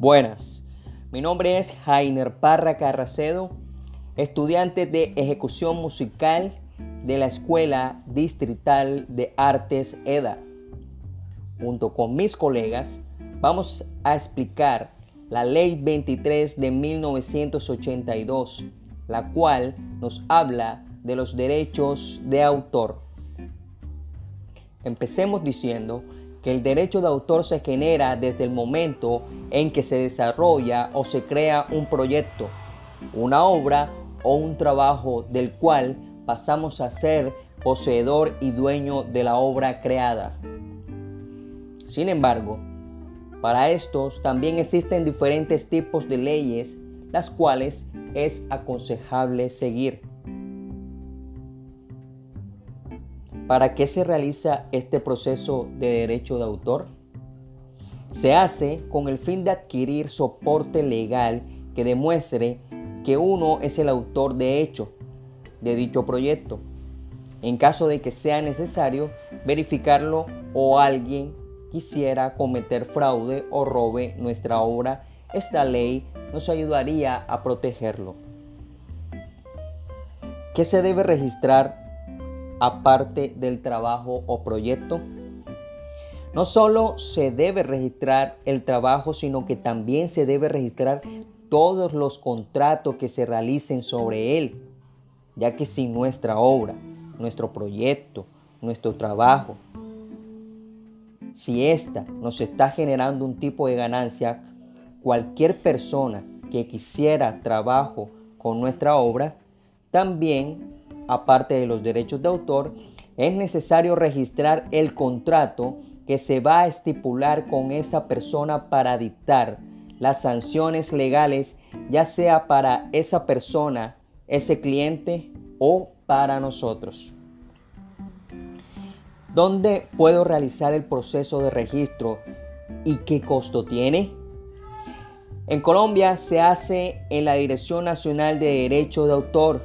Buenas, mi nombre es Jainer Parra Carracedo, estudiante de ejecución musical de la Escuela Distrital de Artes EDA. Junto con mis colegas vamos a explicar la Ley 23 de 1982, la cual nos habla de los derechos de autor. Empecemos diciendo el derecho de autor se genera desde el momento en que se desarrolla o se crea un proyecto, una obra o un trabajo del cual pasamos a ser poseedor y dueño de la obra creada. Sin embargo, para estos también existen diferentes tipos de leyes las cuales es aconsejable seguir. ¿Para qué se realiza este proceso de derecho de autor? Se hace con el fin de adquirir soporte legal que demuestre que uno es el autor de hecho de dicho proyecto. En caso de que sea necesario verificarlo o alguien quisiera cometer fraude o robe nuestra obra, esta ley nos ayudaría a protegerlo. ¿Qué se debe registrar aparte del trabajo o proyecto? No solo se debe registrar el trabajo, sino que también se debe registrar todos los contratos que se realicen sobre él, ya que si nuestra obra, nuestro proyecto, nuestro trabajo, si ésta nos está generando un tipo de ganancia, cualquier persona que quisiera trabajo con nuestra obra, también aparte de los derechos de autor, es necesario registrar el contrato que se va a estipular con esa persona para dictar las sanciones legales, ya sea para esa persona, ese cliente o para nosotros. ¿Dónde puedo realizar el proceso de registro y qué costo tiene? En Colombia se hace en la Dirección Nacional de Derecho de Autor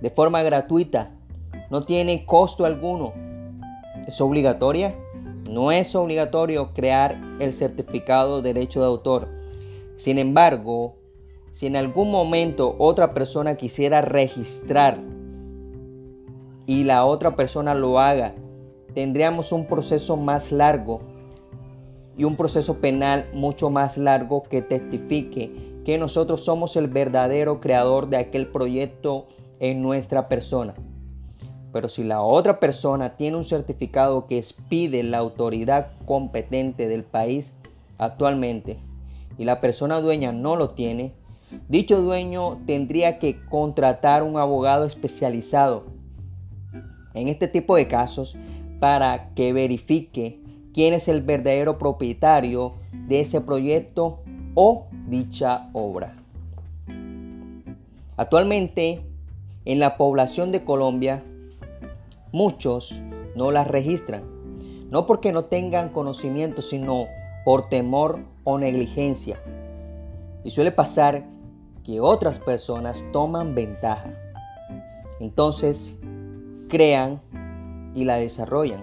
de forma gratuita. No tiene costo alguno. ¿Es obligatoria? No es obligatorio crear el certificado de derecho de autor. Sin embargo, si en algún momento otra persona quisiera registrar y la otra persona lo haga, tendríamos un proceso más largo y un proceso penal mucho más largo que testifique que nosotros somos el verdadero creador de aquel proyecto en nuestra persona. Pero si la otra persona tiene un certificado que expide la autoridad competente del país actualmente y la persona dueña no lo tiene, dicho dueño tendría que contratar un abogado especializado en este tipo de casos para que verifique quién es el verdadero propietario de ese proyecto o dicha obra. Actualmente en la población de Colombia, muchos no las registran, no porque no tengan conocimiento, sino por temor o negligencia. Y suele pasar que otras personas toman ventaja. Entonces, crean y la desarrollan.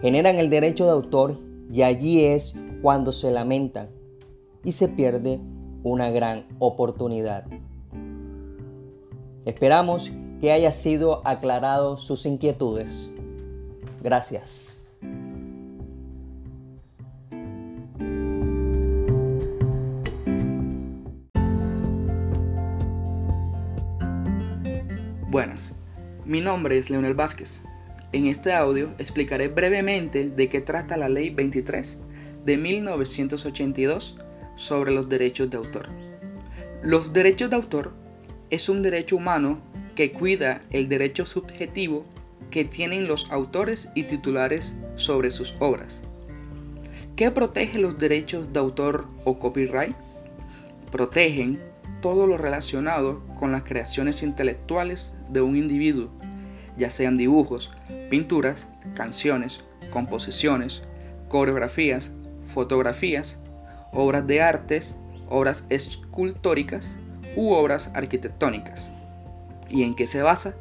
Generan el derecho de autor y allí es cuando se lamentan y se pierde una gran oportunidad. Esperamos que haya sido aclarado sus inquietudes. Gracias. Buenas, mi nombre es Leonel Vázquez. En este audio explicaré brevemente de qué trata la Ley 23 de 1982 sobre los derechos de autor. Los derechos de autor es un derecho humano que cuida el derecho subjetivo que tienen los autores y titulares sobre sus obras. ¿Qué protege los derechos de autor o copyright? Protegen todo lo relacionado con las creaciones intelectuales de un individuo, ya sean dibujos, pinturas, canciones, composiciones, coreografías, fotografías, obras de artes, obras escultóricas, u obras arquitectónicas. ¿Y en qué se basa?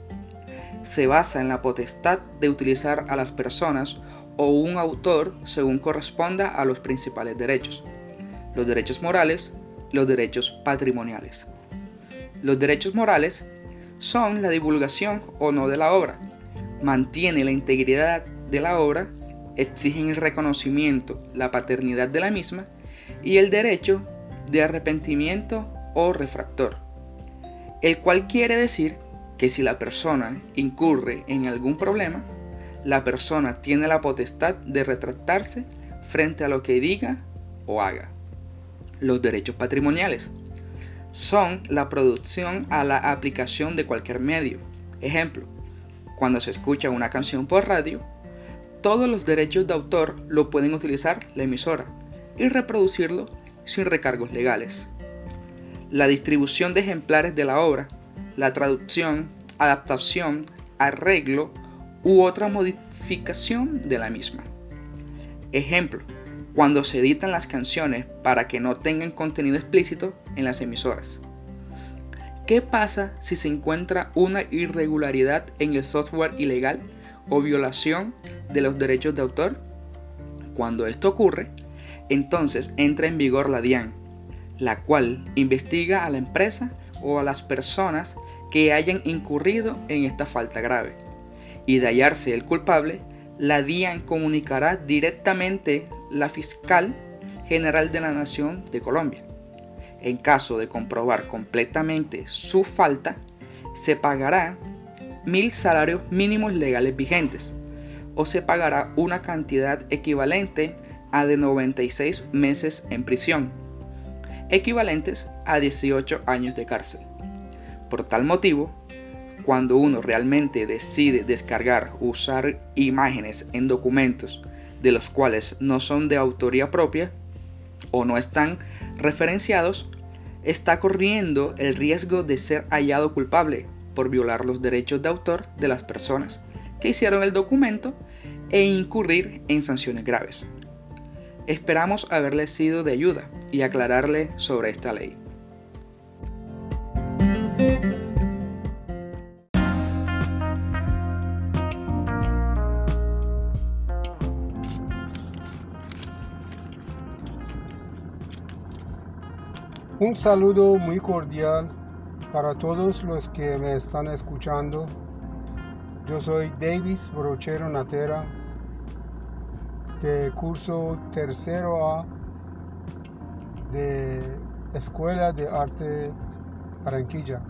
Se basa en la potestad de utilizar a las personas o un autor según corresponda a los principales derechos. los derechos morales, los derechos patrimoniales. Los derechos morales son la divulgación o no de la obra, mantiene la integridad de la obra, exigen el reconocimiento, la paternidad de la misma y el derecho de arrepentimiento o refractor, el cual quiere decir que si la persona incurre en algún problema, la persona tiene la potestad de retractarse frente a lo que diga o haga. Los derechos patrimoniales son la producción a la aplicación de cualquier medio. Ejemplo, cuando se escucha una canción por radio, todos los derechos de autor lo pueden utilizar la emisora y reproducirlo sin recargos legales. La distribución de ejemplares de la obra, la traducción, adaptación, arreglo u otra modificación de la misma. Ejemplo, cuando se editan las canciones para que no tengan contenido explícito en las emisoras. ¿Qué pasa si se encuentra una irregularidad en el software ilegal o violación de los derechos de autor? Cuando esto ocurre, entonces entra en vigor la DIAN, la cual investiga a la empresa o a las personas que hayan incurrido en esta falta grave. Y de hallarse el culpable, la DIAN comunicará directamente la fiscal general de la Nación de Colombia. En caso de comprobar completamente su falta, se pagará mil salarios mínimos legales vigentes o se pagará una cantidad equivalente a de 96 meses en prisión, equivalentes a 18 años de cárcel. Por tal motivo, cuando uno realmente decide descargar o usar imágenes en documentos de los cuales no son de autoría propia o no están referenciados, está corriendo el riesgo de ser hallado culpable por violar los derechos de autor de las personas que hicieron el documento e incurrir en sanciones graves. Esperamos haberle sido de ayuda y aclararle sobre esta ley. Un saludo muy cordial para todos los que me están escuchando. Yo soy Davis Brochero Natera de curso tercero A de Escuela de Arte Barranquilla.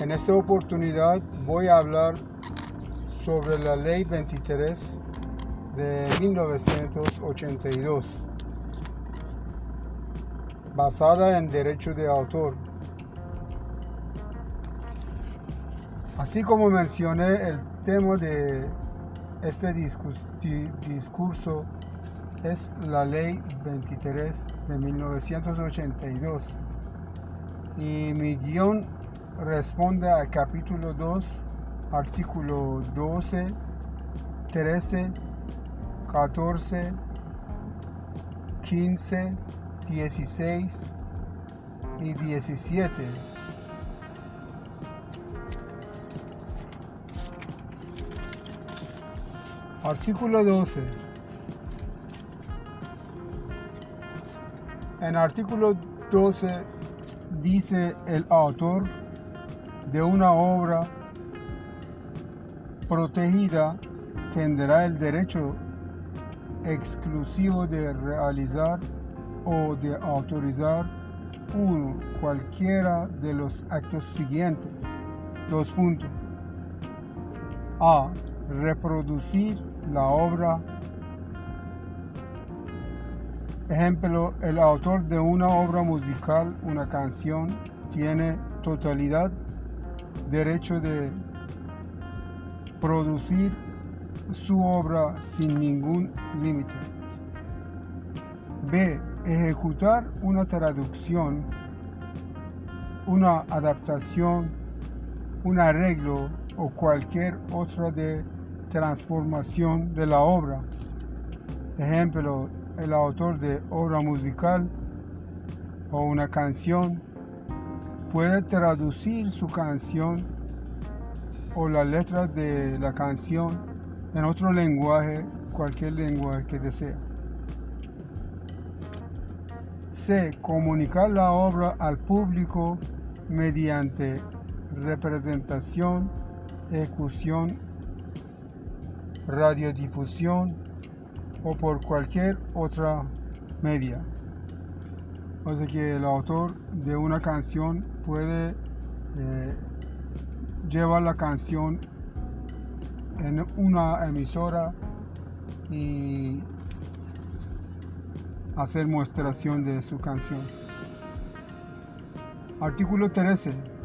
En esta oportunidad voy a hablar sobre la Ley 23 de 1982 basada en derecho de autor. Así como mencioné, el tema de este discurso es la ley 23 de 1982 y mi guion responde al capítulo 2, artículo 12, 13, 14, 15, 16 y 17. Artículo 12. En artículo 12 dice el autor de una obra protegida tendrá el derecho exclusivo de realizar o de autorizar uno cualquiera de los actos siguientes. Dos puntos. A. Reproducir la obra. Ejemplo, el autor de una obra musical, una canción, tiene totalidad derecho de producir su obra sin ningún límite. B ejecutar una traducción, una adaptación, un arreglo o cualquier otra de transformación de la obra. Ejemplo, el autor de obra musical o una canción puede traducir su canción o la letra de la canción en otro lenguaje, cualquier lenguaje que desea. C. Comunicar la obra al público mediante representación, ejecución, radiodifusión o por cualquier otra media. O sea que el autor de una canción puede eh, llevar la canción en una emisora y hacer muestración de su canción. Artículo 13.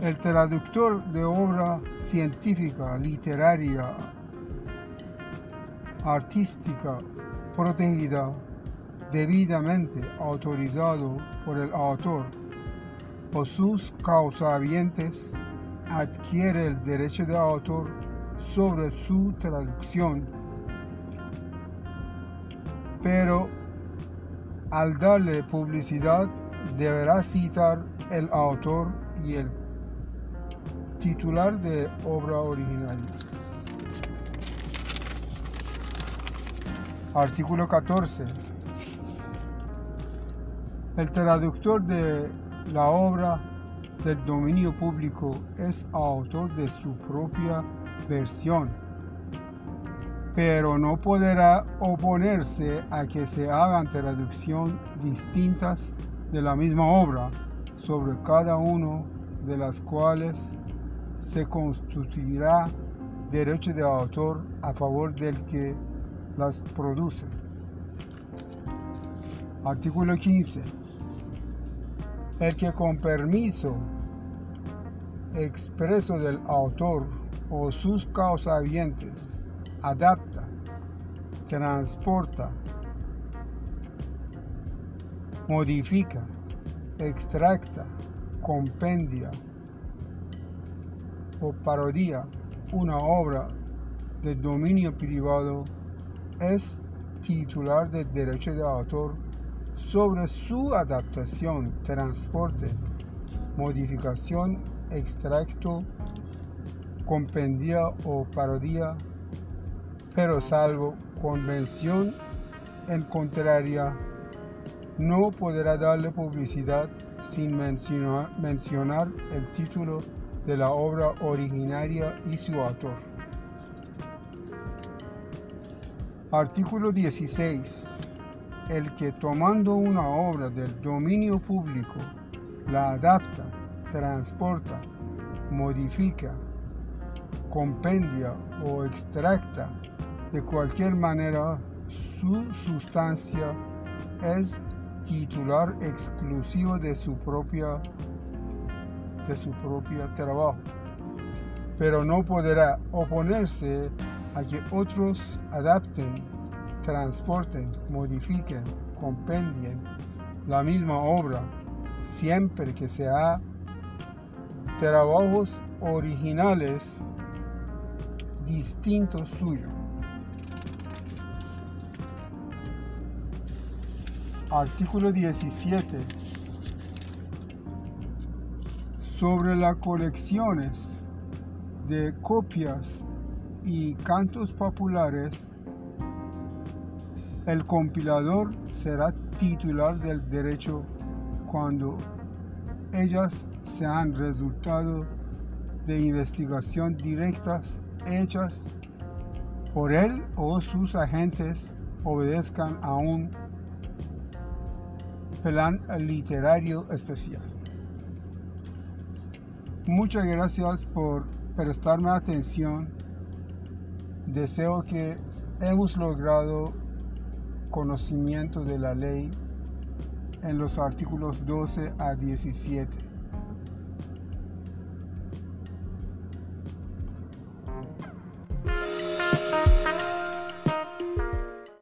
El traductor de obra científica, literaria, artística, protegida, debidamente autorizado por el autor o sus causavientes, adquiere el derecho de autor sobre su traducción, pero al darle publicidad deberá citar el autor y el titular de obra original. Artículo 14. El traductor de la obra del dominio público es autor de su propia versión, pero no podrá oponerse a que se hagan traducciones distintas de la misma obra sobre cada uno de las cuales se constituirá derecho de autor a favor del que las produce. Artículo 15. El que con permiso expreso del autor o sus causavientes adapta, transporta, modifica, extracta, compendia, parodia una obra de dominio privado es titular del derecho de autor sobre su adaptación, transporte, modificación, extracto, compendia o parodia, pero salvo convención en contraria, no podrá darle publicidad sin mencionar, mencionar el título de la obra originaria y su autor. Artículo 16. El que tomando una obra del dominio público la adapta, transporta, modifica, compendia o extracta de cualquier manera su sustancia es titular exclusivo de su propia de su propio trabajo, pero no podrá oponerse a que otros adapten, transporten, modifiquen, compendien la misma obra, siempre que sea trabajos originales distintos suyos. Artículo 17 sobre las colecciones de copias y cantos populares, el compilador será titular del derecho cuando ellas sean resultado de investigación directas hechas por él o sus agentes obedezcan a un plan literario especial. Muchas gracias por prestarme atención. Deseo que hemos logrado conocimiento de la ley en los artículos 12 a 17.